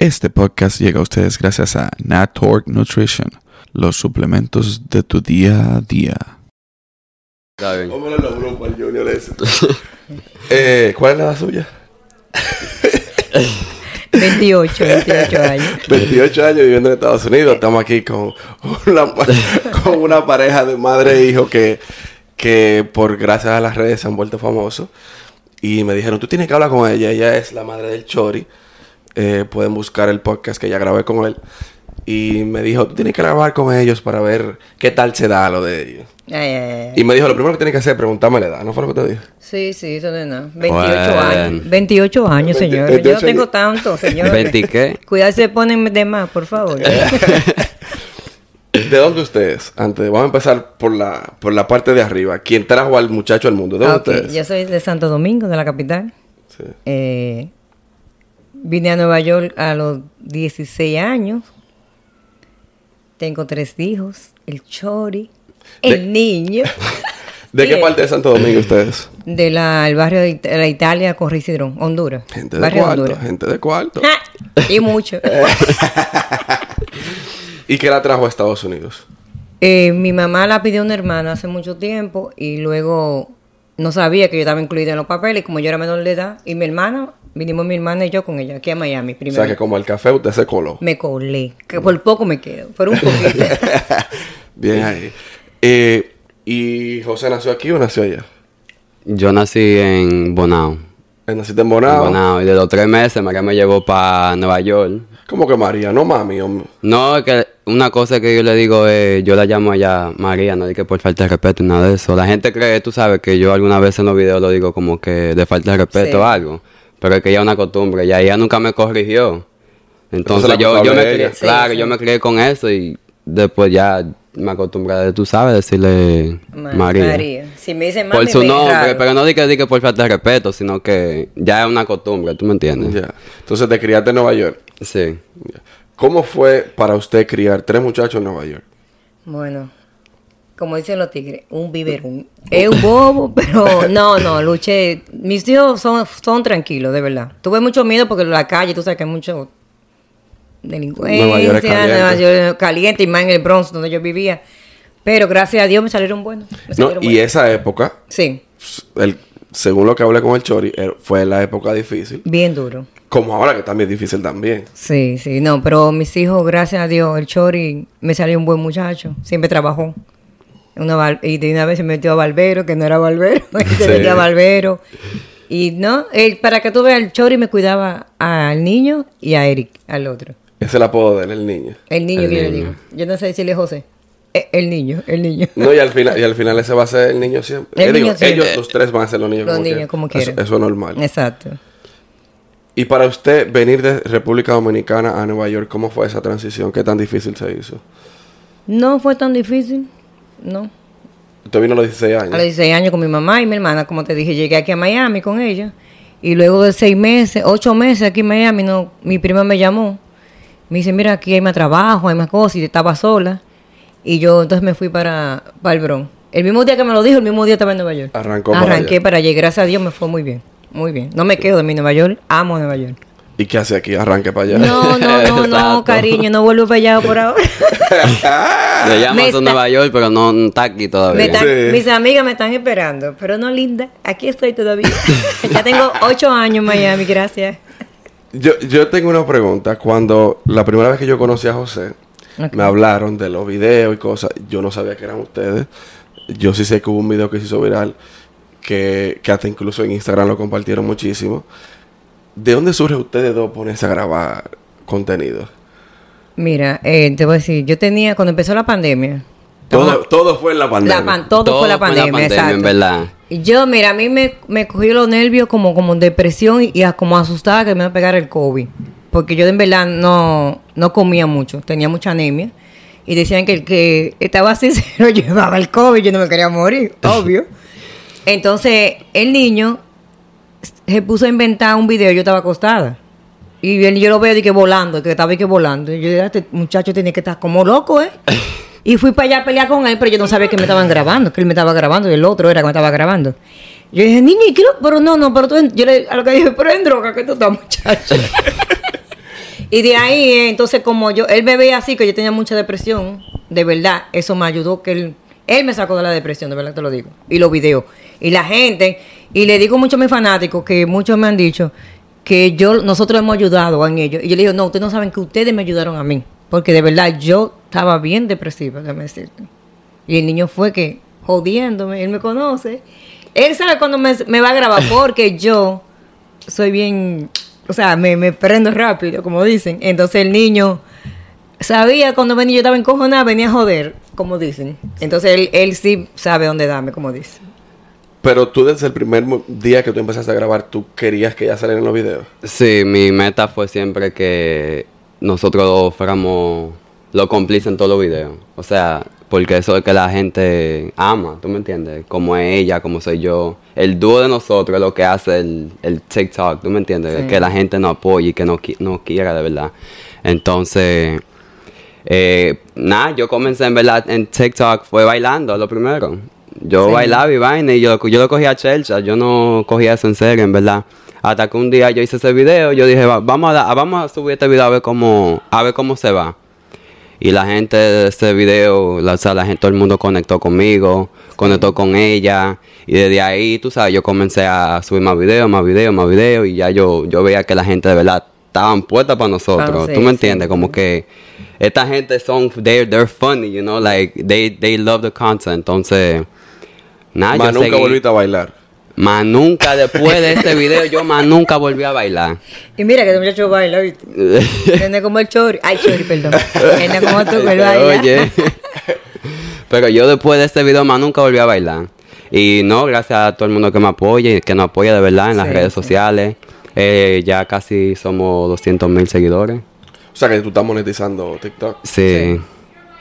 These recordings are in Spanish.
Este podcast llega a ustedes gracias a Natork Nutrition, los suplementos de tu día a día. Eh, ¿Cuál es la edad suya? 28, 28 años. 28 años viviendo en Estados Unidos. Estamos aquí con una, con una pareja de madre e hijo que, que por gracias a las redes se han vuelto famosos. Y me dijeron, tú tienes que hablar con ella. Ella es la madre del Chori. Eh, pueden buscar el podcast que ya grabé con él. Y me dijo, tú tienes que grabar con ellos para ver qué tal se da lo de ellos. Ay, ay, ay. Y me dijo, lo primero que tienes que hacer es preguntarme la edad. ¿No fue lo que te dije? Sí, sí, eso no es nada. 28 Bueno. años. 28 años, señor. Yo 28 no tengo años. tanto, señor. ¿20 qué? Cuidado si se ponen de más, por favor. ¿De dónde ustedes? Antes, vamos a empezar por la, por la parte de arriba. ¿Quién trajo al muchacho al mundo? ¿De dónde Ah, ustedes? Yo soy de Santo Domingo, de la capital. Sí. Eh, vine a Nueva York a los 16 años. Tengo tres hijos. El Chori, el De- niño. ¿De qué parte de Santo Domingo ustedes? del barrio de, It- de la Italia con Risidrón, Honduras. Gente de barrio cuarto, Honduras. gente de cuarto. Y mucho. ¿Y qué la trajo a Estados Unidos? Eh, mi mamá la pidió a una hermana hace mucho tiempo y luego no sabía que yo estaba incluida en los papeles, como yo era menor de edad. Y mi hermana, vinimos mi hermana y yo con ella aquí a Miami O primero. sea, que como el café usted se coló. Me colé, que por poco me quedo, por un poquito. Bien ahí. Eh, ¿Y José nació aquí o nació allá? Yo nací en Bonao. Él naciste en Bonao. Bonao. Y de los tres meses María me llevó para Nueva York. ¿Cómo que María? No mami. hombre. No, es que una cosa que yo le digo es, yo la llamo allá María, no es que por falta de respeto, nada de eso. La gente cree, tú sabes, que yo alguna vez en los videos lo digo como que de falta de respeto Sí. o algo. Pero es que ya es una costumbre, ya ella nunca me corrigió. Entonces yo, yo me crié. Sí, claro, sí. yo me crié con eso y después ya me acostumbré, a, tú sabes, decirle Ma- María. Si me dicen Por su nombre, raro. pero no di que, di que por falta de respeto, sino que ya es una costumbre, ¿tú me entiendes? Entonces te criaste en Nueva York. Sí. ¿Cómo fue para usted criar tres muchachos en Nueva York? Bueno, como dicen los tigres, un biberón. Es un bobo, pero no, no, luché. Mis hijos son, son tranquilos, de verdad. Tuve mucho miedo porque en la calle, tú sabes que hay mucho delincuencia, Nueva York caliente. Nueva York es caliente y más en el Bronx donde yo vivía. Pero gracias a Dios me salieron buenos. me No, y esa época, Sí, el, según lo que hablé con el Chori, er- fue la época difícil. bien duro. Como ahora que también es difícil también. Sí, sí, no, pero mis hijos, gracias a Dios, el Chori me salió un buen muchacho, siempre trabajó. Una y de una vez se metió a Barbero, que no era Barbero, y se Sí. metió a Barbero. Y no, para que tú veas, el Chori me cuidaba al niño y a Eric, al otro. Ese es el apodo de él, el niño. El niño El que yo le digo. Yo no sé decirle José. Eh, El niño, el niño. No, y al final, y al final ese va a ser el niño siempre. El Eh, digo, niño siempre. ellos los tres van a ser los niños Los como niños quieran. como Eso- quieran. Eso, es normal. Exacto. Y para usted venir de República Dominicana a Nueva York, ¿cómo fue esa transición? ¿Qué tan difícil se hizo? No fue tan difícil, no. Usted vino a los 16 años. A los 16 años con mi mamá y mi hermana, como te dije, llegué aquí a Miami con ella. Y luego de seis meses, ocho meses aquí en Miami, no, mi prima me llamó. Me dice, mira, aquí hay más trabajo, hay más cosas, y estaba sola. Y yo entonces me fui para, para el Bronx. El mismo día que me lo dijo, el mismo día estaba en Nueva York. Arrancó para Arranqué allá. para allá. Gracias a Dios me fue muy bien. Muy bien. No me quedo de mi Nueva York. Amo Nueva York. ¿Y qué hace aquí? Arranque para allá. No, no, no, no, cariño. No vuelvo para allá por ahora. Le llamas Me a está- Nueva York, pero no no está aquí Me todavía. Sí. Mis amigas me están esperando, pero no linda. Aquí estoy todavía. ya tengo ocho años en Miami, gracias. Yo, yo tengo una pregunta. Cuando la primera vez que yo conocí a José, me hablaron de los videos y cosas. Yo no sabía que eran ustedes. Yo sí sé que hubo un video que se hizo viral, que, que hasta incluso en Instagram lo compartieron muchísimo. ¿De dónde surge ustedes dos ponerse a grabar contenido? Mira, eh, te voy a decir, yo tenía, cuando empezó la pandemia, Todo, todo fue en la pandemia. la pan- todo, fue la pandemia, exacto. en verdad. Y yo, mira, a mí me, me cogió los nervios como, como depresión y, y a- como asustada que me iba a pegar el COVID. Porque yo en verdad no, no comía mucho, tenía mucha anemia. Y decían que el que estaba así se lo llevaba el COVID, yo no me quería morir, obvio. Entonces, el niño se puso a inventar un video, yo estaba acostada. Y él- yo lo veo de que volando, que estaba que volando. Y yo dije, este muchacho tiene que estar como loco, ¿eh? Y fui para allá a pelear con él, pero yo no sabía que me estaban grabando, que él me estaba grabando y el otro era que me estaba grabando. Yo dije, niña, ¿y qué lo- Pero no, no, pero tú, en-". yo le, a lo que dije, pero en droga, que tú estás, muchacho. Y de ahí, eh, entonces, como yo, él me veía así, que yo tenía mucha depresión, de verdad, eso me ayudó que él, él me sacó de la depresión, de verdad te lo digo. Y los videos. Y la gente, y le digo mucho a mis fanáticos, que muchos me han dicho que yo, nosotros hemos ayudado en ellos. Y yo le digo, no, ustedes no saben que ustedes me ayudaron a mí. Porque de verdad yo estaba bien depresiva, déjame decirte. Y el niño fue que, jodiéndome, él me conoce. Él sabe cuando me, me va a grabar porque yo soy bien, o sea, me, me prendo rápido, como dicen. Entonces el niño sabía cuando venía, yo estaba encojonada, venía a joder, como dicen. Entonces él, él sí sabe dónde darme, como dicen. Pero tú desde el primer día que tú empezaste a grabar, tú querías que ella saliera en los videos. Sí, mi meta fue siempre que nosotros dos fuéramos los cómplices en todos los videos. O sea, porque eso es que la gente ama, ¿tú me entiendes? Como es ella, como soy yo. El dúo de nosotros es lo que hace el, el TikTok, ¿tú me entiendes? Sí. Que la gente nos apoye y que nos, nos quiera de verdad. Entonces, eh, nada, yo comencé en verdad en TikTok, fue bailando lo primero. Yo Sí. bailaba y vaina y yo, yo lo cogía a chelcha, yo no cogía eso en serio, en verdad. Hasta que un día yo hice ese video, yo dije, "Va- vamos a, da- vamos a subir este video a ver cómo, a ver cómo se va. Y la gente de ese video, la, o sea, la gente, todo el mundo conectó conmigo, conectó con ella. Y desde ahí, tú sabes, yo comencé a subir más videos, más videos, más videos. Y ya yo, yo veía que la gente de verdad estaban puestas para nosotros. Ah, ¿Tú me entiendes? sí. Como que esta gente son, they're, they're funny, you know, like, they, they love the content. Entonces, nada, Más yo nunca seguí. volviste a bailar. Más nunca, después de este video, yo más nunca volví a bailar. Y mira que el muchacho baila, ¿viste? Es como el chori. Ay, chori, perdón. Es como tú, que baila. Oye. Pero yo después de este video más nunca volví a bailar. Y no, gracias a todo el mundo que me apoya y que nos apoya de verdad en las Sí, redes sí. sociales. Eh, ya casi somos 200 mil seguidores. O sea que tú estás monetizando TikTok. Sí.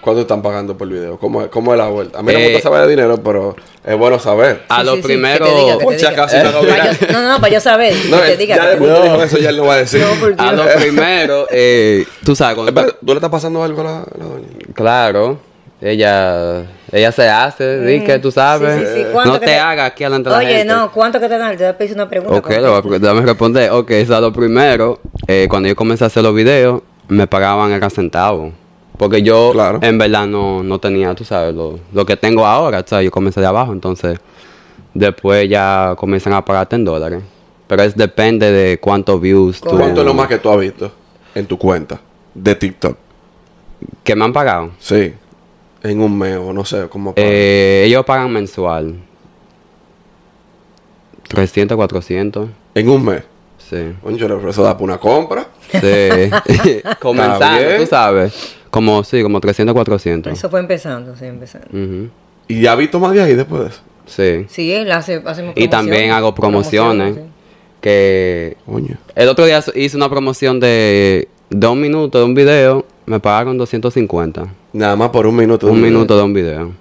¿Cuánto están pagando por video? ¿Cómo, es- cómo es la vuelta? A mí no me Eh, gusta saber de dinero, pero es bueno saber. A Sí, lo sí, primero... diga, diga. acaso, no, no, no, para yo saber. No, que te eh, diga. ya que digo eso ya él lo va a decir. No, A lo primero, eh, tú sabes, cuando- Espera, ¿Tú le estás pasando algo a la, la doña? claro, ella, ella se hace, di que tú sabes. Sí, sí, sí. ¿Cuánto No te, te- hagas aquí delante de la Oye, gente. no, ¿cuánto que te dan? Te voy a pedir una pregunta. Ok, lo déjame responder. Ok, o sea, lo primero, eh, cuando yo comencé a hacer los videos, me pagaban era centavos. Porque yo, Claro. en verdad, no, no tenía, tú sabes, lo, lo que tengo ahora. O sea, yo comencé de abajo, entonces, después ya comienzan a pagarte en dólares. Pero es depende de cuántos views tú... ¿Cuánto es lo más que tú has visto en tu cuenta de TikTok? que me han pagado. Sí. En un mes o no sé cómo. pagan. Eh, ellos pagan mensual. 300, 400. En un mes. Sí. Oye, eso da para una compra. Sí. Comenzando, tú sabes. Como, sí, como 300, 400. Eso fue empezando, sí, empezando. Ujú. Y ya visto más de ahí después de eso. Sí. Sí, él hace, hacemos Y también hago promociones. Promociones, Que Coño. el otro día hice una promoción de dos minutos de un video. Me pagaron 250. Nada más por un minuto. de Un video. minuto de un video.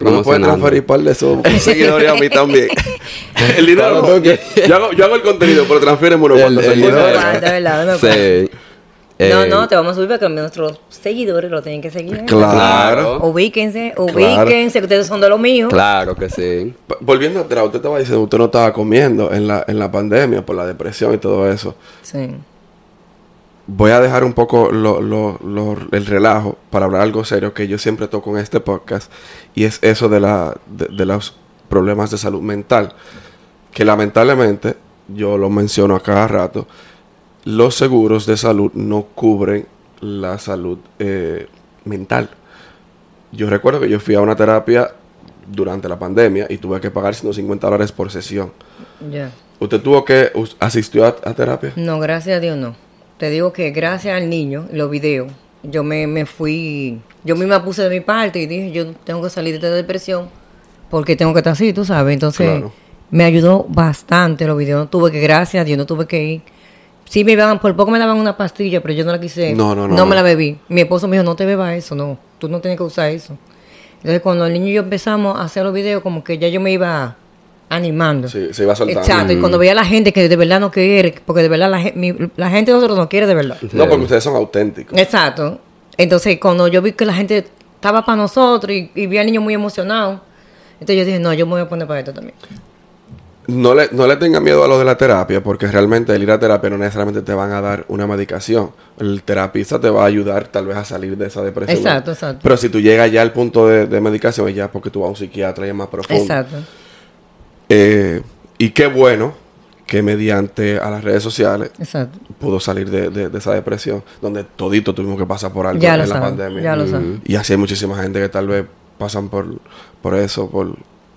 No me pueden transferir par de esos seguidores a mí también. el dinero. Claro, no, yo, hago, yo hago el contenido, pero transfieren El- cuantos el sí. Dinero. No, no, Eh, te vamos a subir porque nuestros seguidores lo tienen que seguir. ¿eh? Claro. Ubíquense, ubíquense, que ustedes son de los míos. Claro que sí. Volviendo atrás, usted estaba diciendo que usted no estaba comiendo en la, en la pandemia por la depresión y todo eso. Sí. Voy a dejar un poco lo- lo- lo- el relajo para hablar algo serio que yo siempre toco en este podcast y es eso de, la, de, de los problemas de salud mental. Que lamentablemente, yo lo menciono a cada rato, los seguros de salud no cubren la salud eh, mental. Yo recuerdo que yo fui a una terapia durante la pandemia y tuve que pagar 150 dólares por sesión. Ya. ¿Usted tuvo que asistió a, a terapia? No, gracias a Dios no. Te digo que gracias al niño, los videos, yo me, me fui, yo misma puse de mi parte y dije, yo tengo que salir de esta depresión porque tengo que estar así, tú sabes. Entonces, Claro. me ayudó bastante los videos. No tuve que, gracias a Dios, no tuve que ir. Sí me daban, por poco me daban una pastilla, pero yo no la quise. No, no, no, No me la bebí. Mi esposo me dijo, no te bebas eso, no. Tú no tienes que usar eso. Entonces, cuando el niño y yo empezamos a hacer los videos, como que ya yo me iba animando. Sí, se iba soltando. Exacto, y cuando veía a la gente que de verdad no quiere, porque de verdad la, mi- la gente de nosotros no quiere de verdad. No, porque ustedes son auténticos. Exacto. Entonces, cuando yo vi que la gente estaba para nosotros y, y vi al niño muy emocionado, entonces yo dije, no, yo me voy a poner para esto también. No le, no le tenga miedo a lo de la terapia, porque realmente el ir a terapia no necesariamente te van a dar una medicación. El terapista te va a ayudar tal vez a salir de esa depresión. Exacto, exacto. Pero si tú llegas ya al punto de, de medicación, es ya porque tú vas a un psiquiatra y es más profundo. Exacto. Eh, y qué bueno que mediante a las redes sociales Exacto. pudo salir de, de- de esa depresión, donde todito tuvimos que pasar por algo Ya en lo la pandemia. Ya lo saben. Y así hay muchísima gente que tal vez pasan por, por eso, por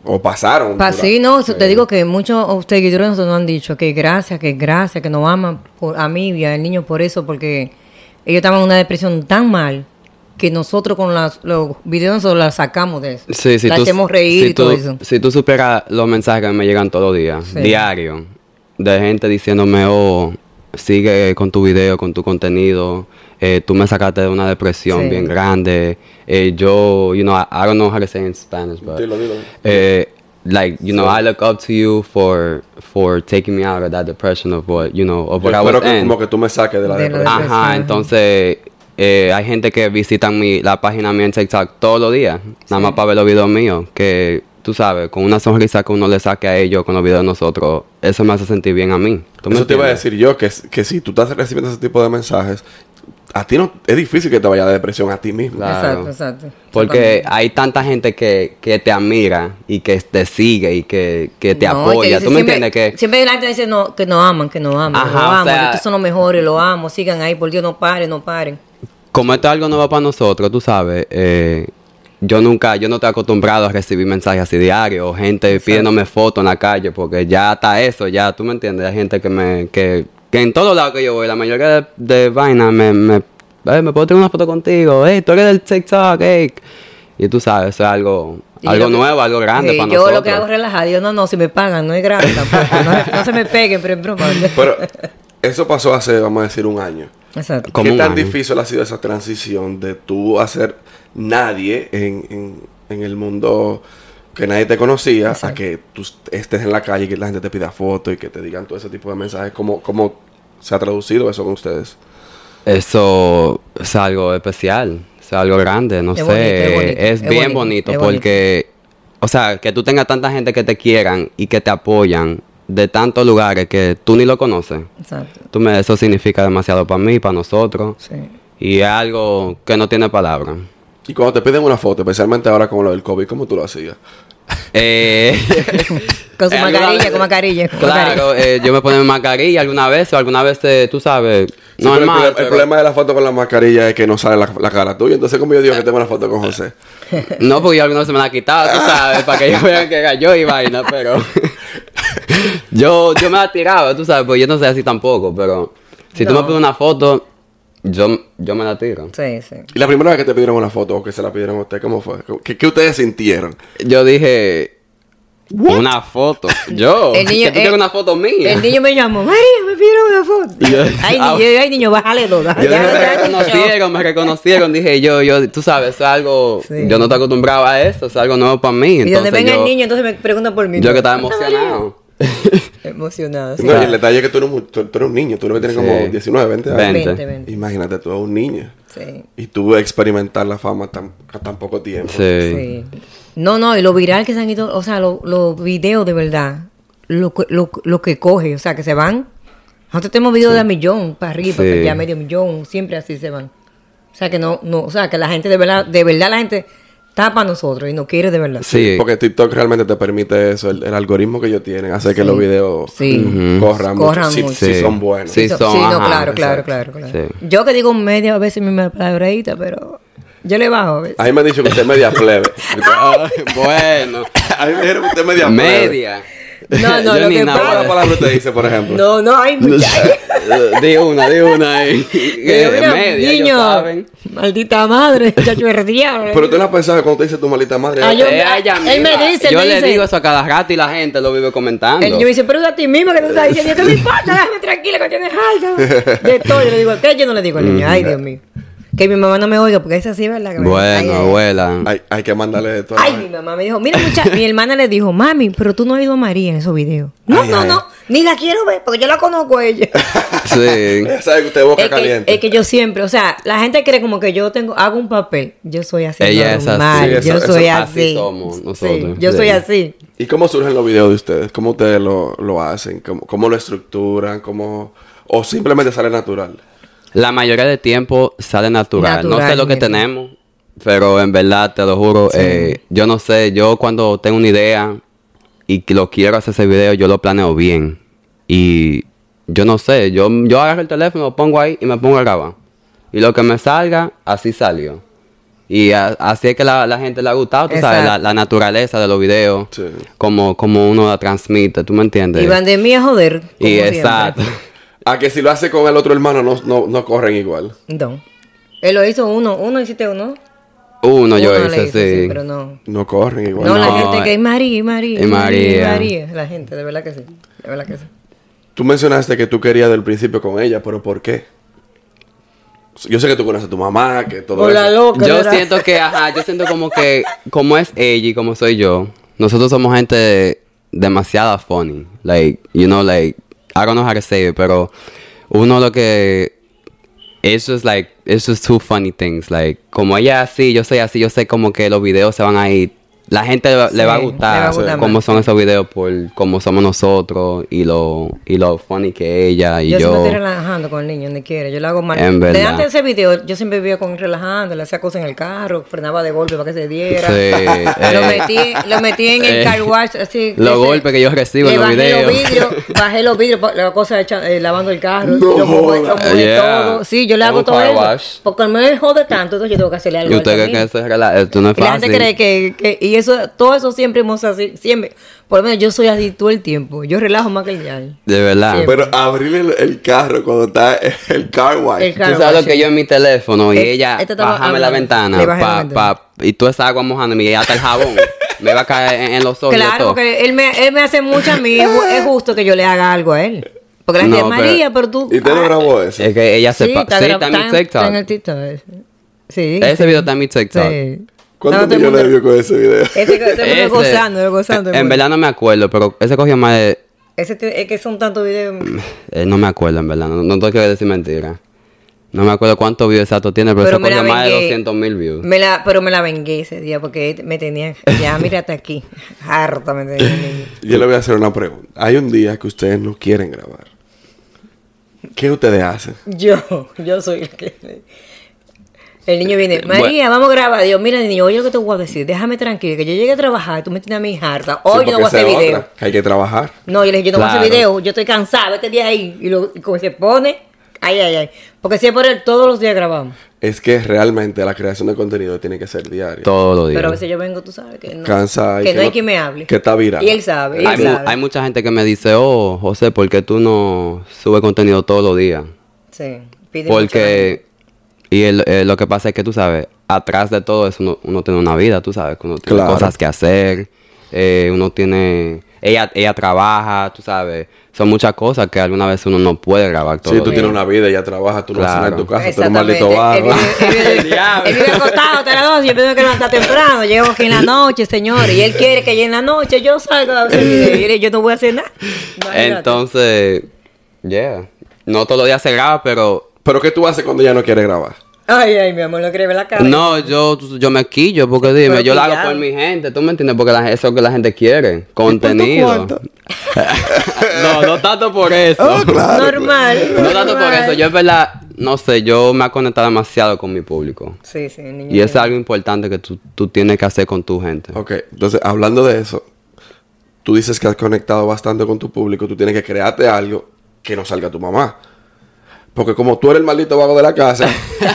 o pasaron. Pa- por- sí, no, te digo que muchos seguidores nos han dicho que gracias, que gracias, que nos aman por, a mí y al niño por eso, porque ellos estaban en una depresión tan mal que nosotros con las, los videos nosotros la sacamos de eso. Sí, si la tú, hacemos reír si y todo tú- eso. Si tú supieras los mensajes que me llegan todos los días, Sí. diario, de gente diciéndome, oh, sigue con tu video, con tu contenido, eh, tú me sacaste de una depresión Sí. bien grande, eh, yo, you know, I, I don't know how to say in Spanish, but, Dilo, dilo. eh, like, you know, I look up to you for, for taking me out of that depression of what, you know, of Yo what I espero was que in. como que tú me saques de la De depresión. Ajá, entonces eh, hay gente que visitan mi, la página mía en TikTok todos los días, nada más para ver los videos míos, que tú sabes, con una sonrisa que uno le saque a ellos con los videos de nosotros, eso me hace sentir bien a mí. ¿Tú me Eso te iba a decir yo, que, que si tú estás recibiendo ese tipo de mensajes, a ti no es difícil que te vaya de depresión a ti mismo. Claro. Exacto, exacto. Porque hay tanta gente que, que te admira y que te sigue y que, que te No, que apoya. dice ¿Tú me entiendes? Que Siempre la gente dice no, que nos aman, que nos aman, que Ajá, nos o aman, sea- que estos son los mejores, los amo, sigan ahí, por Dios, no paren, no paren. como esto es algo nuevo para nosotros, tú sabes, eh, yo nunca, yo no estoy acostumbrado a recibir mensajes así diarios, o gente pidiéndome fotos en la calle, porque ya está eso, ya, tú me entiendes, hay gente que me, que, que en todos lados que yo voy, la mayoría de, de vainas me, me, "Eh, me puedo tener una foto contigo, hey, tú eres del TikTok, hey. Y tú sabes, eso es algo, Y algo que- nuevo, algo grande Sí, para yo nosotros. lo que hago es relajado, yo no, no, si me pagan, no es gratis tampoco, no, no se me peguen, pero es broma. Pero eso pasó hace, vamos a decir, un año. Exacto. ¿Qué tan año. difícil ha sido esa transición de tú hacer nadie en, en- en el mundo que nadie te conocía a que tú estés en la calle y que la gente te pida fotos y que te digan todo ese tipo de mensajes? ¿Cómo, cómo se ha traducido eso con ustedes? Eso es algo especial, es algo grande, no Es sé, bonito, es bonito, es es bien bonito, porque, o sea, que tú tengas tanta gente que te quieran y que te apoyan de tantos lugares que tú ni lo conoces. Exacto. Tú me, eso significa demasiado para mí, para nosotros, Sí. y es algo que no tiene palabras. Y cuando te piden una foto, especialmente ahora con lo del COVID, ¿cómo tú lo hacías? Eh, Con su eh, mascarilla, con mascarilla. con Claro, eh, yo me pongo mi mascarilla alguna vez, o alguna vez, tú sabes, Sí, pero el, problema, el pero- problema de la foto con la mascarilla es que no sale la, la cara tuya. Entonces, como yo digo que tengo una foto con José? No, porque yo alguna vez se me la ha quitado, tú sabes, para que ellos vean que era yo y vaina, pero yo, yo me la tiraba, tú sabes, pues yo no sé así tampoco, pero si tú No. me pides una foto, yo, yo me la tiro. Sí, sí. Y la primera vez que te pidieron una foto o que se la pidieron a usted, ¿cómo fue? ¿Qué, qué ustedes sintieron? Yo dije, una foto, yo, El niño- que tú quieres una foto mía. El niño me llamó, María, me pidieron una foto. Yo- ay, Ah. niño, ay, niño, bájale dos. Yo Ya, me reconocieron, me reconocieron, dije yo, yo, tú sabes, eso es algo, Sí. yo no estoy acostumbrado a eso, es algo nuevo para mí. Y donde entonces venga yo, el niño, entonces me preguntan por mí. yo que estaba emocionado. Emocionado. sí. No, y el detalle es que tú eres, tú, tú eres un niño, tú no tienes Sí. como 19, 20 años. 20. 20, 20. Imagínate, tú eres un niño. Sí. Y tú experimentar la fama tan, a tan poco tiempo. Sí. Sí. No, no, y lo viral que se han ido, o sea, lo- los videos de verdad, lo, que- lo, lo que coge, o sea, que se van. Nosotros tenemos videos de a millón para arriba, allá medio millón, siempre así se van. O sea, que no, no, o sea, que la gente de verdad, de verdad la gente está para nosotros y no quiere de verdad. Sí. Porque TikTok realmente te permite eso, el, el algoritmo que ellos tienen, hace que Sí. los videos Sí. Corran, Corran mucho, si- mucho. si Sí. son buenos. Sí. So- son, no, ajá, claro, claro, claro, claro. Sí. Yo que digo media a veces mi palabreita, pero yo le bajo a veces. A mí me han dicho que usted es media plebe. Ay, bueno, A mí me dijeron que usted es media plebe. media. No, no, Yo lo que nada. ¿Cuál es la palabra usted dice, por ejemplo? No, no, hay. Di una, di una ahí. Media, niño, saben. maldita madre, chacho de diablo. Pero tú no has pensado cuando te dice tu maldita madre. Ah, yo- Eh, ella él me dice, él Yo me le dice. digo eso a cada rato y la gente lo vive comentando. El niño me dice, pero es a ti mismo que tú estás diciendo, ¿qué me importa? Déjame tranquila que tienes algo. De todo, yo le digo, ¿qué? Yo no le digo al niño, ay, Dios mío. Que mi mamá no me oiga, porque es así, ¿verdad? Que me- Bueno, ay, abuela. Hay, hay que mandarle esto. Ay, mi mamá me dijo, mira, mucha... mi hermana le dijo, mami, pero tú no has ido a María en esos videos. No, Ay, no, ay. no, ni la quiero ver, porque yo la conozco a ella. Sí. Ella sabe que usted es boca es, que, caliente. es que yo siempre, o sea, la gente cree como que yo tengo, hago un papel. Yo soy así Ella es así. normal, Sí, eso- yo eso- soy así así. somos Sí, yo Sí. soy así. ¿Y cómo surgen los videos de ustedes? ¿Cómo ustedes lo, lo hacen? ¿Cómo, cómo lo estructuran? ¿Cómo... ¿O simplemente sale natural? La mayoría del tiempo sale natural. No sé lo que tenemos, pero en verdad, te lo juro, eh, yo no sé, yo cuando tengo una idea y lo quiero hacer ese video, yo lo planeo bien. Y yo no sé, yo, yo agarro el teléfono, lo pongo ahí y me pongo a grabar. Y lo que me salga, así salió. Y a- así es que la, la gente le ha gustado, tú sabes, la, la naturaleza de los videos, Sí. como, como uno la transmite, ¿tú me entiendes? Y van de mí a joder. como Y siempre. exacto. A que si lo hace con el otro hermano no, no, no corren igual. No. Él lo hizo uno. Uno hiciste uno. Uno yo Uno hice, hizo, sí. Pero no. No corren igual. No, la gente que es María, María, Y María. María. La gente, de verdad que sí. De verdad que sí. Tú mencionaste que tú querías del principio con ella, pero ¿por qué? Yo sé que tú conoces a tu mamá, que todo Hola, eso. loca. Yo ¿verdad? siento que, ajá, yo siento como que, como es ella y como soy yo, nosotros somos gente demasiado funny. Like, you know, like, I don't know how to say it, pero uno lo que, it's just like, it's just two funny things. Like, como ella así, yo soy así, yo sé como que los videos se van a ir. La gente le va- le va a Sí, gustar va a gustar cómo son esos videos por cómo somos nosotros y lo, y lo funny que ella y yo, yo. siempre estoy relajando con el niño donde quiere. Yo lo hago mal. En verdad. Antes de ese video, yo siempre vivía con él relajando, le hacía cosas en el carro, frenaba de golpe para que se diera. Sí, lo, eh. metí, lo metí en el Eh, car wash, así. los ese- golpes que yo recibo en los bajé videos. Los vidrios, bajé los vidrios, la cosa hecha, eh, lavando el carro. No lo joda. lo Yeah. todo. Sí, yo le hago todo eso. wash. Porque me jode tanto, entonces yo tengo que hacerle algo. Y usted cree que eso es, rela- esto no es Y la fácil. gente cree que, que- y eso, todo eso siempre hemos así, siempre, por lo menos yo soy así todo el tiempo, yo relajo más que el diario. De verdad. Siempre. Pero abrir el, el carro cuando está el car wash. El car Tú sabes lo que yo en mi teléfono y Eh, ella este bájame la ventana la pa, ventana. pa- y toda esa agua mojándome y hasta el jabón me va a caer en, en los ojos Claro, todo. porque él me, él me hace mucho a mí, es, ju- es justo que yo le haga algo a él. Porque la gente No, María, pero tú... ¿Y usted no ah, grabó eso? Es que ella se sí, está, sí, está en mi TikTok. está en el TikTok. Sí. Ese sí. video está en mi TikTok. Sí. ¿Cuántos el millones vio con ese video? Ese, ese gozando, gozando. En verdad no me acuerdo, pero ese cogió más de... Ese te- es que son tantos videos. eh, no me acuerdo, en verdad. No, no tengo que decir mentira. No me acuerdo cuántos views exactos tiene, pero, Pero la cogió más de vengué. 200 mil views. Me la, pero me la vengué ese día porque me tenía. Ya, mírate aquí. Harta me tenía. Yo le voy a hacer una pregunta. Hay un día que ustedes no quieren grabar. ¿Qué ustedes hacen? Yo, yo soy el que. El niño viene, Bueno. María, vamos a grabar. Dios, mira, niño, oye lo que te voy a decir. Déjame tranquilo, que yo llegue a trabajar. Tú me tienes a mi harta. Hoy Sí, yo no voy a hacer video. otra, que hay que trabajar. No, yo le dije, yo no voy a hacer Claro. video. Yo estoy cansada, vete de ahí. Y, lo, y como se pone, ay, ay, ay. Porque si es por él, todos los días grabamos. Es que realmente la creación de contenido tiene que ser diaria. Todos los días. Pero a veces yo vengo, tú sabes, que no. Cansa y que que no hay quien me hable. que está viral. Y él sabe, y él hay, mu- sabe. hay mucha gente que me dice, oh, José, ¿por qué tú no subes contenido todos los días? Sí. pide mucho Porque, y el- eh, lo que pasa es que tú sabes, atrás de todo eso uno, uno tiene una vida, tú sabes, que uno tiene Claro. cosas que hacer, eh, uno tiene, ella, ella trabaja, tú sabes, son muchas cosas que alguna vez uno no puede grabar todo. Si tú tienes una vida, ya trabajas, tú no a cenar en tu Claro. casa, tú eres un maldito vive- él vive- acostado hasta las 12 y yo tengo que levantar temprano. Llego aquí en la noche, señor. Y él quiere que yo en la noche yo salga yo no voy a hacer nada. Imagínate. Entonces, yeah, no todos los días se graba, pero Pero ¿qué tú haces cuando ella no quiere grabar? Ay, ay, mi amor, no quiere ver la cara. no, yo, yo me quillo porque dime, Pero yo lo hago por mi gente, ¿tú me entiendes? Porque la- eso es lo que la gente quiere, contenido. no, no tanto por eso. Oh, claro. Normal. No tanto por eso, yo en verdad, no sé, yo me he conectado demasiado con mi público. Sí, sí, el niño. Y eso es algo importante que tú, tú tienes que hacer con tu gente. Ok, entonces hablando de eso, tú dices que has conectado bastante con tu público, tú tienes que crearte algo que no salga tu mamá. Porque como tú eres el maldito vago de la casa,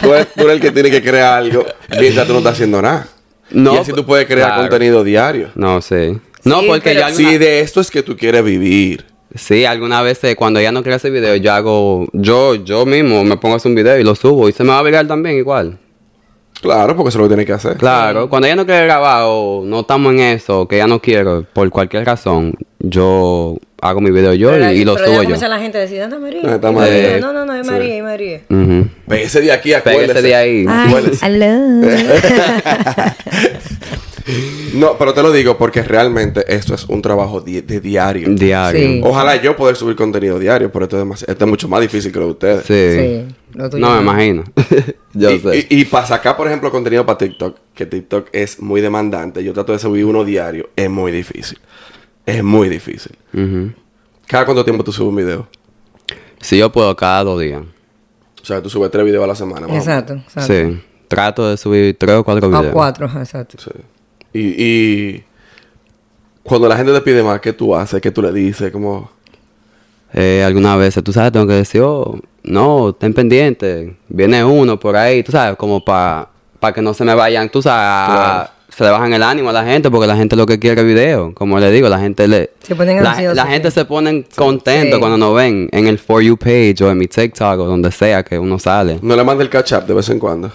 tú eres, tú eres el que tiene que crear algo mientras tú no estás haciendo nada. No, y así tú puedes crear claro. contenido diario. No, sí. No, Sí, porque yo alguna, Si de esto es que tú quieres vivir. Sí, algunas veces cuando ella no quiere hacer video, yo hago, yo, yo mismo me pongo a hacer un video y lo subo y se me va a virar también igual. Claro, porque eso es lo que tienes que hacer. Claro, cuando ella no quiere grabar o no estamos en eso, que ella no quiere, por cualquier razón, yo hago mi video yo Pero y, y lo pero subo ya yo. comienza la gente decir, anda María. Está y María. María. No, no, no, es Sí. María, es María. Ujú. Ve ese de aquí, acuérdese. ese de ahí. No, pero te lo digo porque realmente esto es un trabajo di- de diario. Diario. Sí. Ojalá yo poder subir contenido diario, pero esto es, demasi- esto es mucho más difícil que lo de ustedes. Sí. Sí, lo tuyo No me no. imagino. yo y, sé. y- y para sacar, por ejemplo, contenido para TikTok, que TikTok es muy demandante, yo trato de subir uno diario, es muy difícil. Es muy difícil. ¿Cada cuánto tiempo tú subes un video? Si yo puedo, cada dos días. O sea, tú subes tres videos a la semana. más o. Exacto, exacto. Sí. Trato de subir tres o cuatro A videos. cuatro, ajá, exacto. Sí. Y, y cuando la gente te pide más, ¿qué tú haces? ¿Qué tú le dices? Como... Eh, algunas veces, tú sabes, tengo que decir, oh, no, ten pendiente. Viene uno por ahí, tú sabes, como para que no se me vayan, tú sabes, a- se le bajan el ánimo a la gente, porque la gente lo que quiere es video. Como le digo, la gente le. Se ponen la, ansiosos, la sí. gente se ponen contentos Sí. cuando nos ven en el For You page o en mi TikTok o donde sea que uno sale. No le manda el catch up de vez en cuando.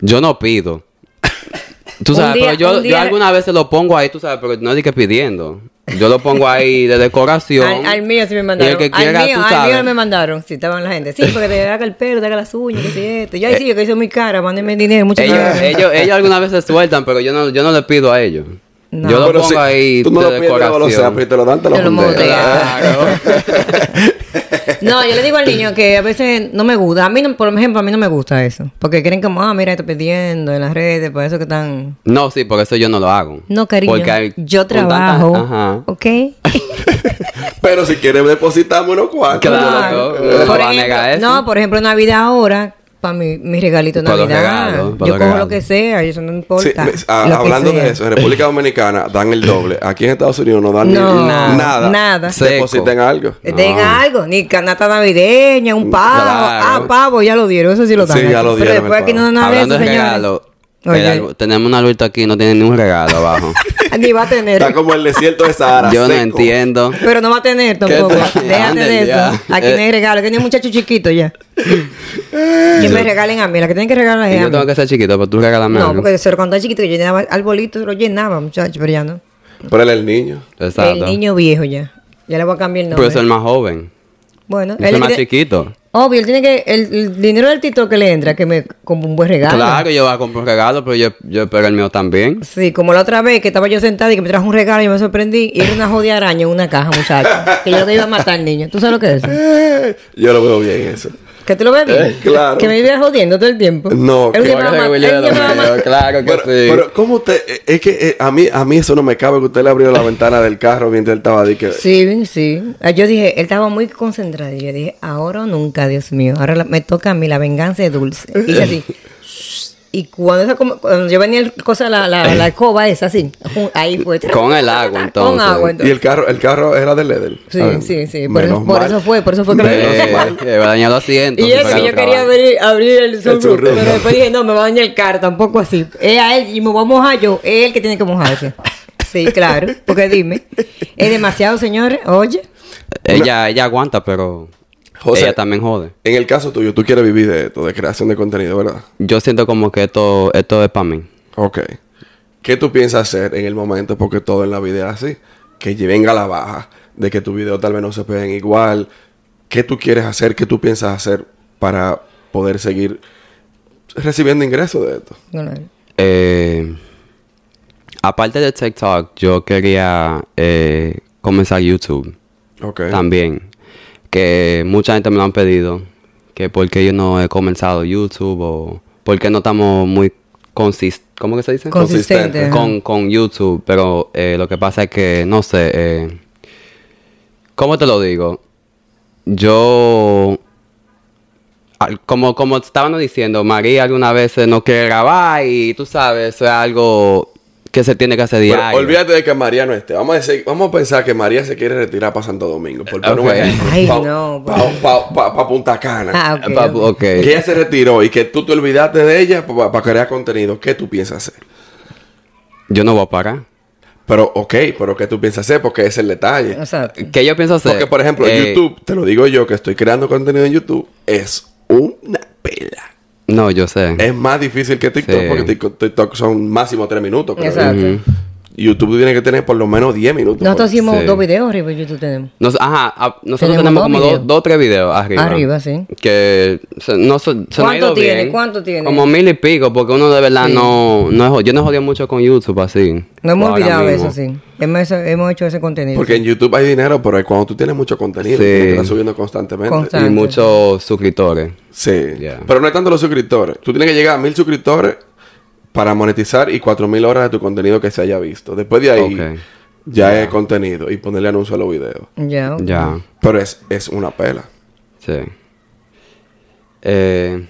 Yo no pido. Tú sabes, día- pero yo, yo algunas veces lo pongo ahí, tú sabes, pero no es de que pidiendo. Yo lo pongo ahí de decoración. Al, al mío sí me mandaron. el que quiera, al mío, tú al mío me mandaron. Sí, estaban la gente. Sí, porque te haga el pelo, te haga las uñas, que si esto. Ya Eh, sí, yo que hice muy cara, mándenme dinero, muchas ellos, gracias. ellos, ellos algunas veces sueltan, pero yo no, yo no le pido a ellos. No. Yo lo pongo si ahí Tú no de lo pides de golosea, decoración. pero te lo dan, te lo Te lo monteas. monteas. Claro. No, yo le digo al niño que a veces no me gusta. A mí, no- por ejemplo, a mí no me gusta eso. Porque creen como, ah, mira, estoy pidiendo en las redes, por eso que están... no, sí, por eso yo no lo hago. No, cariño, Porque hay- yo tanta- trabajo, Ajá. ¿ok? Pero si quieres depositamos unos cuantos. Claro. No Por ejemplo, negar eso. no, por ejemplo, Navidad ahora, para mi, mi regalito de Navidad. regalos, yo cojo lo que sea, eso no importa. me- lo que hablando sea. de eso, en República Dominicana dan el doble. Aquí en Estados Unidos no dan No, ni nada. nada. nada. Depositen algo. Den No. algo, ni canasta navideña, un pavo. Claro. Ah, pavo, ya lo dieron, eso sí lo dan. Sí, ya aquí. lo Pero dieron, después aquí no dan nada de Hablando eso, de señores. regalo, Oye. el algo- tenemos un adulto aquí, no tiene ni un regalo abajo. Ni va a tener. Está como el desierto de Sahara. yo no entiendo. Pero no va a tener tampoco. te- Déjate de eso. ya. Aquí no hay regalo, que ni un muchacho chiquito ya. que me regalen a mí, la que tienen que regalar es a yo mí. tengo que ser chiquito, pero tú regálame No, algo. porque se lo cuando era chiquito, yo llenaba arbolitos, lo llenaba, muchacho, pero ya no. Pero él es el niño. Exacto. El niño viejo ya. Ya le voy a cambiar el Pero nombre. es el más joven. Bueno, Es el más chiquito. Obvio, él tiene que. El, el dinero del TikTok que le entra, que me como un buen regalo. Claro, yo voy a comprar un regalo, pero yo, yo espero el mío también. Sí, como la otra vez que estaba yo sentada y que me trajo un regalo y me sorprendí. Y era una jodida araña en una caja, muchacho. que yo que iba a matar al niño. ¿Tú sabes lo que es eso? Yo lo veo bien eso. ¿Que tú lo ves bien? Eh, claro. Que me iba jodiendo todo el tiempo. No, Él que- él matar. Claro que Pero, sí. pero ¿cómo usted? eh, Es que eh, a mí a mí eso no me cabe que usted le abrió la ventana del carro mientras él estaba ahí que Sí, sí. Ah, Yo dije, él estaba muy concentrado. Y yo dije, ahora o nunca, Dios mío. Ahora la- me toca a mí, la venganza es dulce. Y así. Y cuando, esa cuando yo venía el cosa, la, la, la escoba esa, así, ahí fue. Con el agua, Con entonces. agua, y entonces. el carro el carro era de Leder. Sí, ¿saben? sí, sí. Por, eso, por mal. eso fue, por eso fue que a dañar los asientos. Y eso, que yo quería abrir, abrir el sunroof, pero después dije, no, me va a dañar el carro, tampoco así. Es a él y me voy a mojar yo, es él que tiene que mojarse. Sí, claro, porque dime, es demasiado, señores, oye. Ella, ella aguanta, pero José. ella también jode. En el caso tuyo, tú quieres vivir de esto, de creación de contenido, ¿verdad? Yo siento como que esto, esto es para mí. Ok. ¿Qué tú piensas hacer en el momento? Porque todo en la vida es así. Que venga a la baja, de que tu video tal vez no se peguen igual. ¿Qué tú quieres hacer? ¿Qué tú piensas hacer para poder seguir recibiendo ingresos de esto? Bueno, Eh, aparte de TikTok, yo quería eh, comenzar YouTube Ok. también. Que mucha gente me lo han pedido. Que por qué yo no he comenzado YouTube o por qué no estamos muy consist ¿Cómo que se dice? consistente. con, con YouTube, pero eh, lo que pasa es que, no sé, eh, ¿cómo te lo digo? Yo, al- como, como estábamos diciendo, María algunas veces no quiere grabar y tú sabes, eso es algo que se tiene que hacer Pero diario. olvídate de que María no esté. Vamos a, decir, vamos a pensar que María se quiere retirar para Santo Domingo. Por poner un Ok. ejemplo. Ay, Pa- no, pa- pues. pa- pa- pa Punta Cana. Ah. Que ella se retiró y que tú te olvidaste de ella para crear contenido. ¿Qué tú piensas hacer? Yo no voy a parar. Pero, ok, pero ¿qué tú piensas hacer? Porque ese es el detalle. Exacto. ¿Qué yo pienso hacer? Porque, por ejemplo, Eh, YouTube, te lo digo yo que estoy creando contenido en YouTube, es una pela. No, yo sé. Es más difícil que TikTok, Sí. porque TikTok, TikTok son máximo tres minutos. creo. Exacto. YouTube tú tienes que tener por lo menos 10 minutos. Nosotros por- hicimos Sí. dos videos arriba en YouTube tenemos. Nos- ajá, a- nosotros Tenemos tenemos, dos como dos, o tres videos arriba. Arriba, sí. Que se, no, se, se ha ¿Cuánto ido tiene? bien. ¿Cuánto tiene? Como mil y pico, porque uno de verdad Sí. no, no Yo no jodía mucho con YouTube así. No hemos olvidado mismo. eso, sí. Hemos, hemos hecho ese contenido. Porque en YouTube hay dinero, pero es cuando tú tienes mucho contenido, Sí. estás subiendo constantemente. Constante. Y muchos suscriptores. Sí. Yeah. Pero no es tanto los suscriptores. Tú tienes que llegar a mil suscriptores para monetizar y cuatro mil horas de tu contenido que se haya visto. Después de ahí, ya es contenido y ponerle anuncio a los videos. Ya. Ya, Pero es, es una pela. sí. Eh,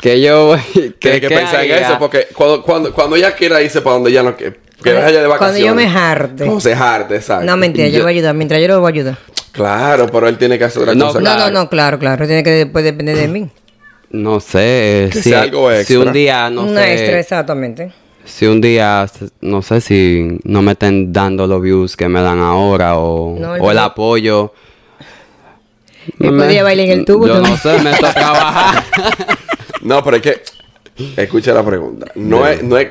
que yo... Tienes que ¿qué pensar en eso porque cuando, cuando, cuando ella quiera irse para donde ella no quiere, que vaya de Cuando vacaciones. yo me jarte. Cuando se jarte, exacto. No, mentira, yo, voy a ayudar. Mientras yo lo voy a ayudar. Claro, pero él tiene que hacer otra No, cosa. Claro. No, no, no, claro, claro. Tiene que después depender de mí. No sé, Que si, sea algo si extra. un día, no Una sé... extra, exactamente. Si un día, no sé si no me estén dando los views que me dan ahora o, No, el o el apoyo. Y podía bailar en el tubo Yo no sé, me toca trabajar. No, pero es que. Escucha la pregunta. No es, no es.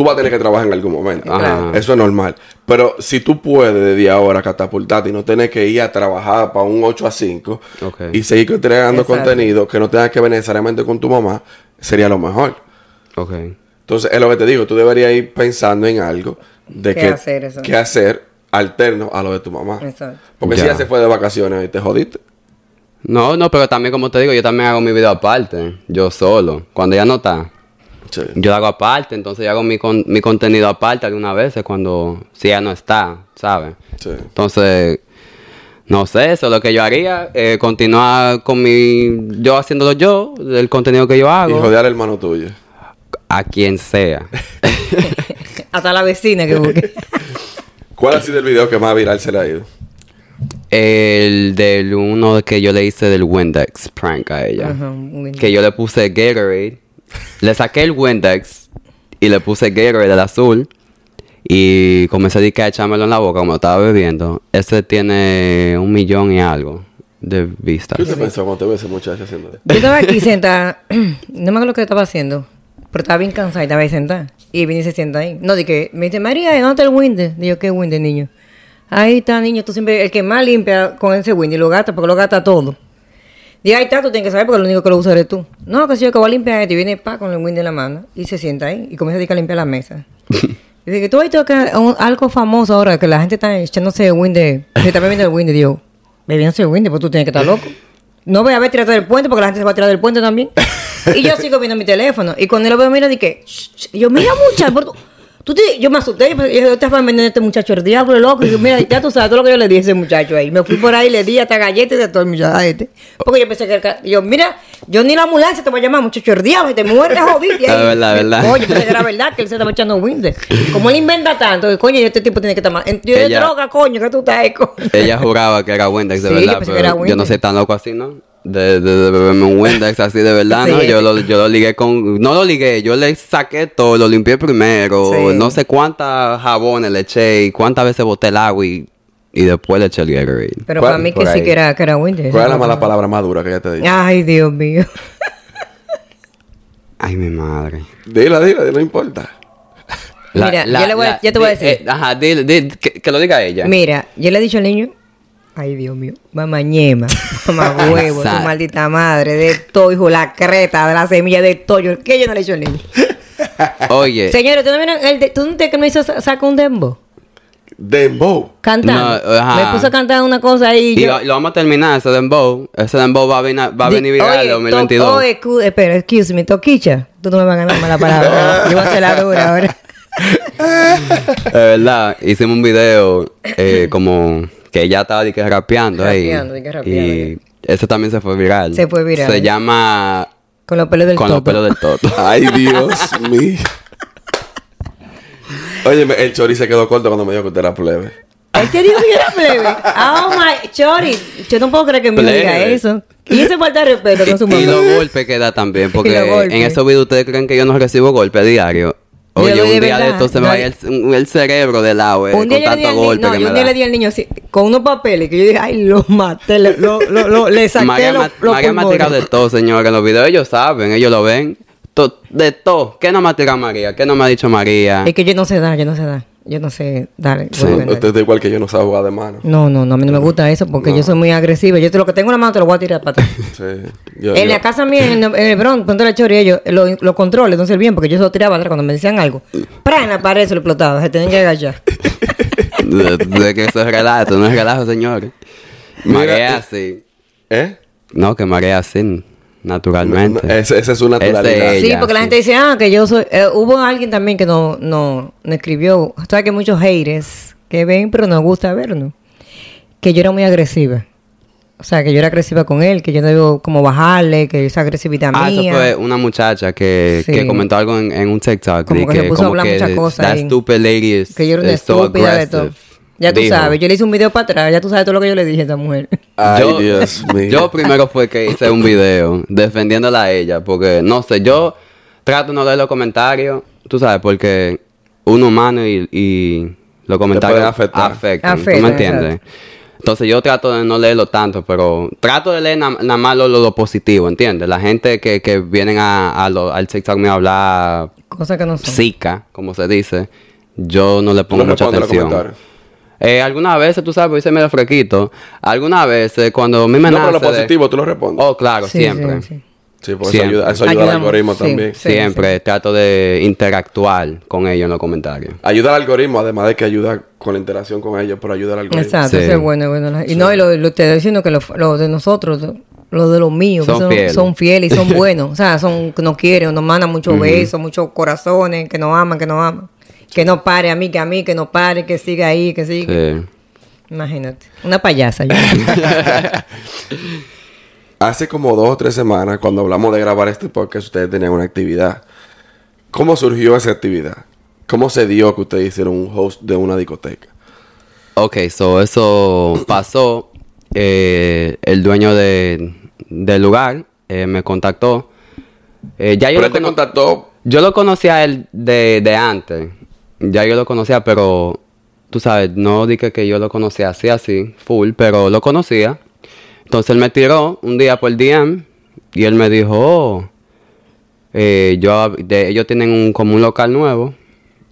Tú vas a tener que trabajar en algún momento. Ajá. Eso es normal. Pero si tú puedes de día a hora catapultarte y no tener que ir a trabajar para un 8 a 5 Ok. y seguir entregando Exacto. contenido que no tengas que ver necesariamente con tu mamá, sería lo mejor. ok. Entonces, es lo que te digo. Tú deberías ir pensando en algo de ¿Qué que, hacer, eso? qué hacer alterno a lo de tu mamá. Exacto. Porque si Ya. ya se fue de vacaciones y te jodiste. No, no, pero también como te digo, yo también hago mi video aparte, yo solo. Cuando ella no está, Sí. yo lo hago aparte, entonces yo hago mi, con- mi contenido aparte algunas veces cuando, si ella no está, ¿sabes? Sí. Entonces, no sé, eso es lo que yo haría, eh, continuar con mi, yo haciéndolo yo, el contenido que yo Y hago, joder al hermano tuyo. a quien sea. Hasta la vecina que busque. ¿Cuál ha sido el video que más viral se le ha ido? El del uno que yo le hice del Windex prank a ella. Que yo le puse Gatorade. Le saqué el Windex y le puse Gatorade del azul. Y comencé a echármelo en la boca como estaba bebiendo. Ese tiene un millón y algo de vistas. ¿Qué usted pensó cuando te ve ese muchacho haciendo eso? Yo estaba aquí sentada, no me acuerdo lo que estaba haciendo, pero estaba bien cansada y estaba ahí sentada. Y vine y se sienta ahí. No, que me dice, María, ¿dónde está el Windows? Digo, ¿qué Windows, niño? Ahí está, niño, tú siempre, el que más limpia con ese Windows, lo gasta porque lo gasta todo. Digo, ahí está, tú tienes que saber porque lo único que lo usa eres tú. No, que si yo que voy a limpiar esto y viene pa con el Windows en la mano y se sienta ahí y comienza a dedicar a limpiar la mesa. Y dice que tú has visto que un- algo famoso ahora, que la gente está echándose Windows, se está bebiendo el Windows. Digo, bebiéndose el Windows, pues tú tienes que estar loco. No voy a ver tirarte del puente porque la gente se va a tirar del puente también. Y yo sigo viendo mi teléfono. Y cuando lo veo, mira, dije, yo, mira, muchacho, tú, te- yo me asusté. Yo, yo, yo estaba vendiendo a este muchacho el diablo, loco. Y yo, mira, ya tú sabes todo lo que yo le di a ese muchacho ahí. Me fui por ahí, le di hasta galletas de todo el muchacho a este. Porque yo pensé que, el yo, mira, yo ni la ambulancia te voy a llamar, muchacho el diablo, y te mueres jodido. Es verdad, verdad. Oye, pero era verdad que él se estaba echando Windows. Como él inventa tanto, coño, este tipo tiene que estar más. en- Yo de droga, coño, que tú estás coño. Ella juraba que era Windex de Sí, yo verdad, que pero yo no soy tan loco así, ¿no? De, de, de beberme un Windex así de verdad, ¿no? Sí. Yo lo, yo lo ligué con... No lo ligué, yo le saqué todo, lo limpié primero. Sí. No sé cuántas jabones le eché y cuántas veces boté el agua y, y después le eché el Gatorade. Pero para mí que sí que era, que era Windows. ¿Cuál es la mala palabra más dura que ella te dijo? Ay, Dios mío. Ay, mi madre. Dila, dila, no importa. Mira, yo le voy a- yo te voy a decir. eh, ajá, dile, dile, que, que lo diga ella. Mira, yo le he dicho al niño, ay Dios mío, mamá ñema, mamá huevo, tu maldita madre, de todo, hijo, la creta, de la semilla de todo. ¿Qué yo no le he al niño? Oye, Señores, ¿tú no vieron el de, ¿tú no te que me hizo sa- saca un dembo? Dembow. Cantando. No, ajá. me puso a cantar una cosa ahí. y yo- lo, lo vamos a terminar, ese dembow. Ese dembow va a venir, va a venir viral en 2022. to- oye, cu- espera, excuse me, Toquicha. Tú no me vas a ganar mala palabra. yo voy a hacer la dura ahora. Es verdad, hicimos un video eh, como que ella estaba de que rapeando ahí. Rapeando, de que rapeando, y ese también se fue viral. Se fue viral. Se llama Con los pelos del Con los toto. pelos del toto. Ay, Dios mío. Oye, el chori se quedó corto cuando me dijo que usted era plebe. Él te dijo que yo era plebe. Oh my, Chori. Yo no puedo creer que me diga eso. Y ese falta de respeto con su y mamá. los golpes que da también, porque Y los en esos videos ustedes creen que yo no recibo golpes diario. Yo Oye, de un día de esto se me vaya el, el cerebro de lado, eh, un día con yo tanto golpe no, que yo un día da. le di al niño así, con unos papeles que yo dije, ay, lo maté, le, lo, lo, lo- le saqué María, los, los María me ha tirado de todo, señor. En los videos ellos saben, ellos lo ven. To- de todo. ¿Qué no me ha tirado María? ¿Qué no me ha dicho María? Es que yo no sé dar, yo no sé dar. Yo no sé dar. Sí, usted es igual que yo, no sabe jugar de mano. No, no, no, a mí no me gusta eso porque yo soy muy agresiva. Yo te, lo que tengo en la mano te lo voy a tirar para atrás. Sí. Yo, en yo- la casa mía, en, el- en el Bronx, cuando era chori, ellos lo, lo controles, no servían porque yo se lo tiraba atrás cuando me decían algo. ¡Pra! En la pared se lo explotaba, se tenían que agachar. de, de que eso es relajo, esto no es relajo, señor. Mira, es así. ¿Eh? No, que María es así, naturalmente. No, ese- Esa es su naturalidad. Sí, porque la gente dice, ah, que yo soy. eh, hubo alguien también que no, no, no escribió. Sabes que muchos haters que ven, pero nos gusta vernos. Que yo era muy agresiva. O sea, que yo era agresiva con él, que yo no debo como bajarle, que esa agresividad Ah, eso mía. fue una muchacha que, Sí. que comentó algo en, en un TikTok. Como de que se puso a hablar muchas cosas That ahí. stupid lady is, que yo era una so estúpida de todo. Aggressive". Ya tú Dijo. sabes, yo le hice un video para atrás, ya tú sabes todo lo que yo le dije a esa mujer. Ay, yo, Dios mío. Yo primero fue que hice un video defendiéndola a ella, porque no sé, yo trato de no leer los comentarios, tú sabes, porque uno humano y, y los comentarios afectar. afectan, ¿tú Afectan, me entiendes? exacto. Entonces yo trato de no leerlo tanto, pero trato de leer na- nada más lo, lo- lo positivo, ¿entiendes? La gente que, que vienen a, a lo- al TikTok me a hablar Cosas que no son. psica, como se dice, yo no le pongo no mucha atención. Eh, algunas veces, tú sabes, hice medio frequito. Algunas veces, cuando a mí me No, pero nace lo de- positivo tú lo respondes. Oh, claro, Sí, siempre. sí, sí. Sí, porque eso ayuda, eso ayuda al algoritmo sí. también. Sí. siempre trato de interactuar con ellos en los comentarios. Ayuda al algoritmo, además de que ayuda con la interacción con ellos, pero ayuda al algoritmo. Exacto, Sí. eso es bueno. bueno. Y no, y lo, lo te estoy diciendo que lo, lo de nosotros, lo- lo de los míos, que Son son, fieles. son fieles y son buenos. O sea, son que nos quieren, nos mandan muchos besos, muchos corazones, que nos aman, que nos aman. Que no pare a mí, que a mí, que no pare, que siga ahí, que siga. Sí. Imagínate. Una payasa. yo. Hace como dos o tres semanas, cuando hablamos de grabar este podcast, ustedes tenían una actividad. ¿Cómo surgió esa actividad? ¿Cómo se dio que ustedes hicieron un host de una discoteca? Ok, so eso pasó. eh, el dueño de, del lugar eh, me contactó. Eh, ya yo, Pero lo él te contactó. yo lo conocía a él de, de antes. Ya yo lo conocía, pero tú sabes, no dije que yo lo conocía así, así, full, pero lo conocía. Entonces él me tiró un día por DM y él me dijo, oh, eh, yo, de, ellos tienen un, como un local nuevo.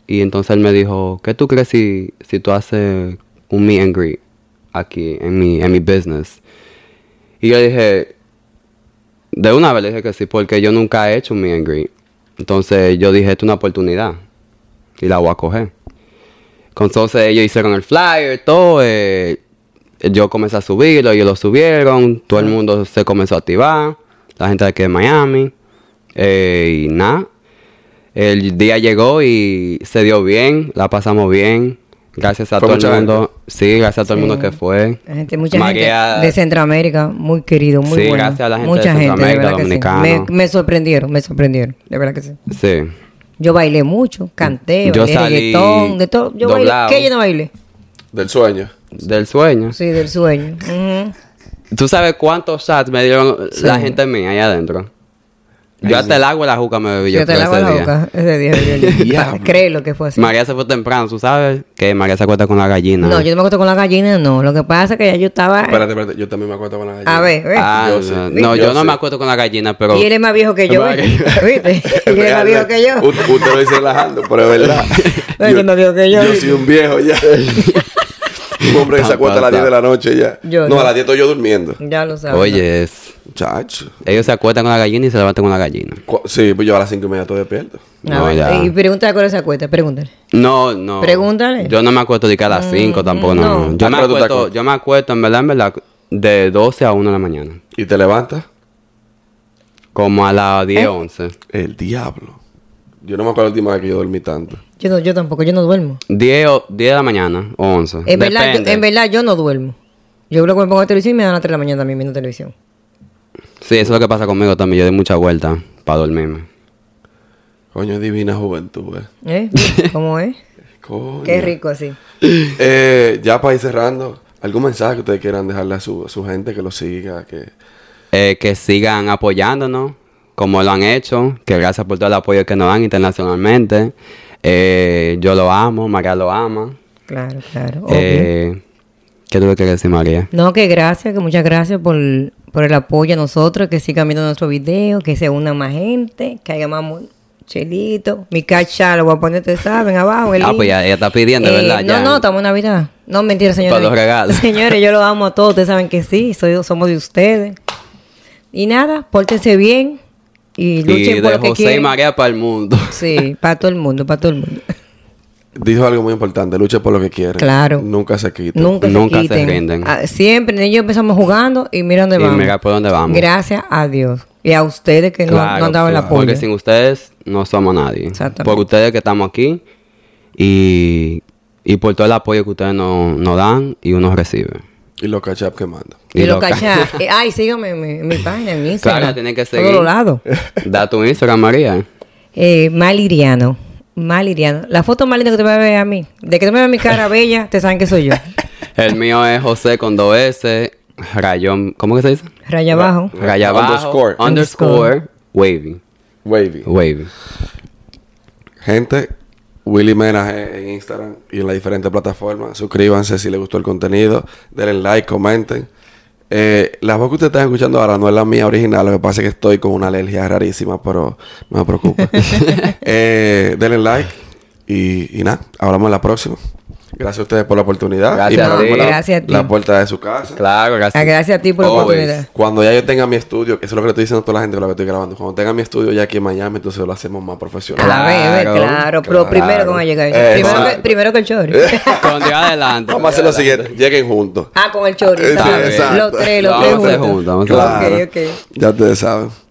Y entonces él me dijo, ¿qué tú crees si, si tú haces un meet and greet aquí en mi, en mi business? Y yo dije, de una vez le dije que sí, porque yo nunca he hecho un meet and greet. Entonces yo dije, esto es una oportunidad. Y la voy a coger. Entonces ellos hicieron el flyer, todo. eh, yo comencé a subirlo, ellos lo subieron. Todo el mundo se comenzó a activar. La gente de aquí de Miami. eh, y nada. El día llegó y se dio bien. La pasamos bien. Gracias a Fue todo el mundo. Sí, gracias a todo el mundo que fue. La gente, mucha María- gente de Centroamérica, muy querido, muy Sí, bueno. gracias a la gente de mucha gente, Centroamérica, verdad que sí. dominicano. Me, me sorprendieron, me sorprendieron, de verdad que sí. Sí. Yo bailé mucho, canté, Yo bailé salí reggaetón, de todo. Yo doblado. bailé. ¿Qué yo no bailé? Del sueño. Del sueño. Sí, del sueño. Ujú. ¿Tú sabes cuántos shots me dieron la gente mía allá adentro? Yo hasta el agua de la juca me bebí yo Yo te creo, lavo ese la día. boca ese día. yo- yo-. Créelo que fue así. María se fue temprano, ¿tú sabes? Que María se acuesta con la gallina. No, yo no me acuerdo con la gallina, no. Lo que pasa es que ya yo estaba. Espérate, espérate. Yo también me acuerdo con la gallina. A ver, ve. Ah, Yo no, sí. no, Yo yo no sí. me acuerdo con la gallina, pero... Y él es más viejo que yo. ¿Viste? Y él es más viejo que yo. U- Usted lo dice relajando, pero es verdad. Es más viejo que yo. Yo soy un viejo ya. un hombre que se acuesta a las 10 de la noche ya. Yo no, no. a las 10 estoy yo durmiendo. Ya lo sabes. Oye, es... Chacho. Ellos se acuestan con la gallina y se levantan con la gallina. Sí, pues yo a las 5 y media estoy despierto. A No, ya. Y pregúntale cuál es esa cuenta, pregúntale. No, no. Pregúntale. Yo no me acuesto de que a las 5 tampoco, no. no. Yo, ¿A me acuesto, yo me acuesto, en verdad, en verdad, de 12 a 1 de la mañana. ¿Y te levantas? Como a las ¿Eh? 10, 11. El diablo. Yo no me acuerdo la última vez que yo dormí tanto. Yo, no, yo tampoco, yo no duermo. 10, o- 10 de la mañana o 11. En verdad, yo, en verdad, yo no duermo. Yo creo que me pongo televisión y me dan a las 3 de la mañana también viendo televisión. Sí, eso es lo que pasa conmigo también. Yo doy mucha vuelta para dormirme. Coño, divina juventud, eh. ¿Eh? ¿Cómo es? Coño. Qué rico así. Eh, ya para ir cerrando, ¿algún mensaje que ustedes quieran dejarle a su, a su gente que lo siga? Que... Eh, que sigan apoyándonos como lo han hecho. Que gracias por todo el apoyo que nos dan internacionalmente. Eh, yo lo amo, María lo ama. Claro, claro. obvio. Eh, ¿Qué tú le quieres decir, María? No, que gracias, que muchas gracias por, por el apoyo a nosotros, que sigan viendo nuestro video, que se una más gente, que haya más chelito. Mi cacha lo voy a poner, ustedes saben, abajo. el Ah, pues ya, ella está pidiendo, Eh, ¿verdad? No, Ya. no, estamos en Navidad. No, mentira, señores. Para los regalos. Señores, yo los amo a todos, ustedes saben que sí, soy, somos de ustedes. Y nada, pórtense bien y luchen Y por lo que José y quieren. María para el mundo. Sí, para todo el mundo, para todo el mundo. Dijo algo muy importante, lucha por lo que quieren. Claro. Nunca se quita. Nunca, Nunca se rinden. Ah, siempre, ellos empezamos jugando y mira dónde Y vamos. mira por dónde vamos. Gracias a Dios. Y a ustedes que no- no, han dado el claro. apoyo. Porque sin ustedes no somos nadie. Exactamente. Por ustedes que estamos aquí y, y por todo el apoyo que ustedes nos, nos dan y uno recibe. Y los catch que manda. Y, lo lo ca- cachá. Eh, ay, sígame en mi, en mi página, en mi Instagram. Claro, tiene que seguir. los lados. Da tu Instagram, María. Eh, Maliriano. Maliriano. La foto más linda que te va a ver a mí. De que te me veas mi cara bella, te saben que soy yo. El mío es José con dos S, rayón, ¿cómo que se dice? Raya abajo. Raya abajo, Underscore. underscore, wavy, Wavy. wavy. Gente, Willy Mena en Instagram y en las diferentes plataformas. Suscríbanse si les gustó el contenido. Denle like, comenten. Eh, la voz que ustedes están escuchando ahora no es la mía original. Lo que pasa es que estoy con una alergia rarísima, pero no me preocupe. eh, denle like y, y nada. Hablamos en la próxima. Gracias a ustedes por la oportunidad. Gracias y a por ti. la, Gracias a ti. la puerta de su casa. Claro, Ah, gracias. Gracias a ti por la oportunidad. Cuando ya yo tenga mi estudio, que eso es lo que le estoy diciendo a toda la gente con la que estoy grabando. Cuando tenga mi estudio ya aquí en Miami, entonces lo hacemos más profesional. A ver, a ver, Claro, claro. Pero claro. primero que van a llegar. Eh, primero, que, exacto. primero que el chori. Con Dios adelante. Vamos a hacer lo siguiente. Lleguen juntos. ah, con el chori. Los tres, Lo los vamos tres a hacer juntos. juntos, vamos a hacer Claro. Ok, ok. Ya ustedes saben.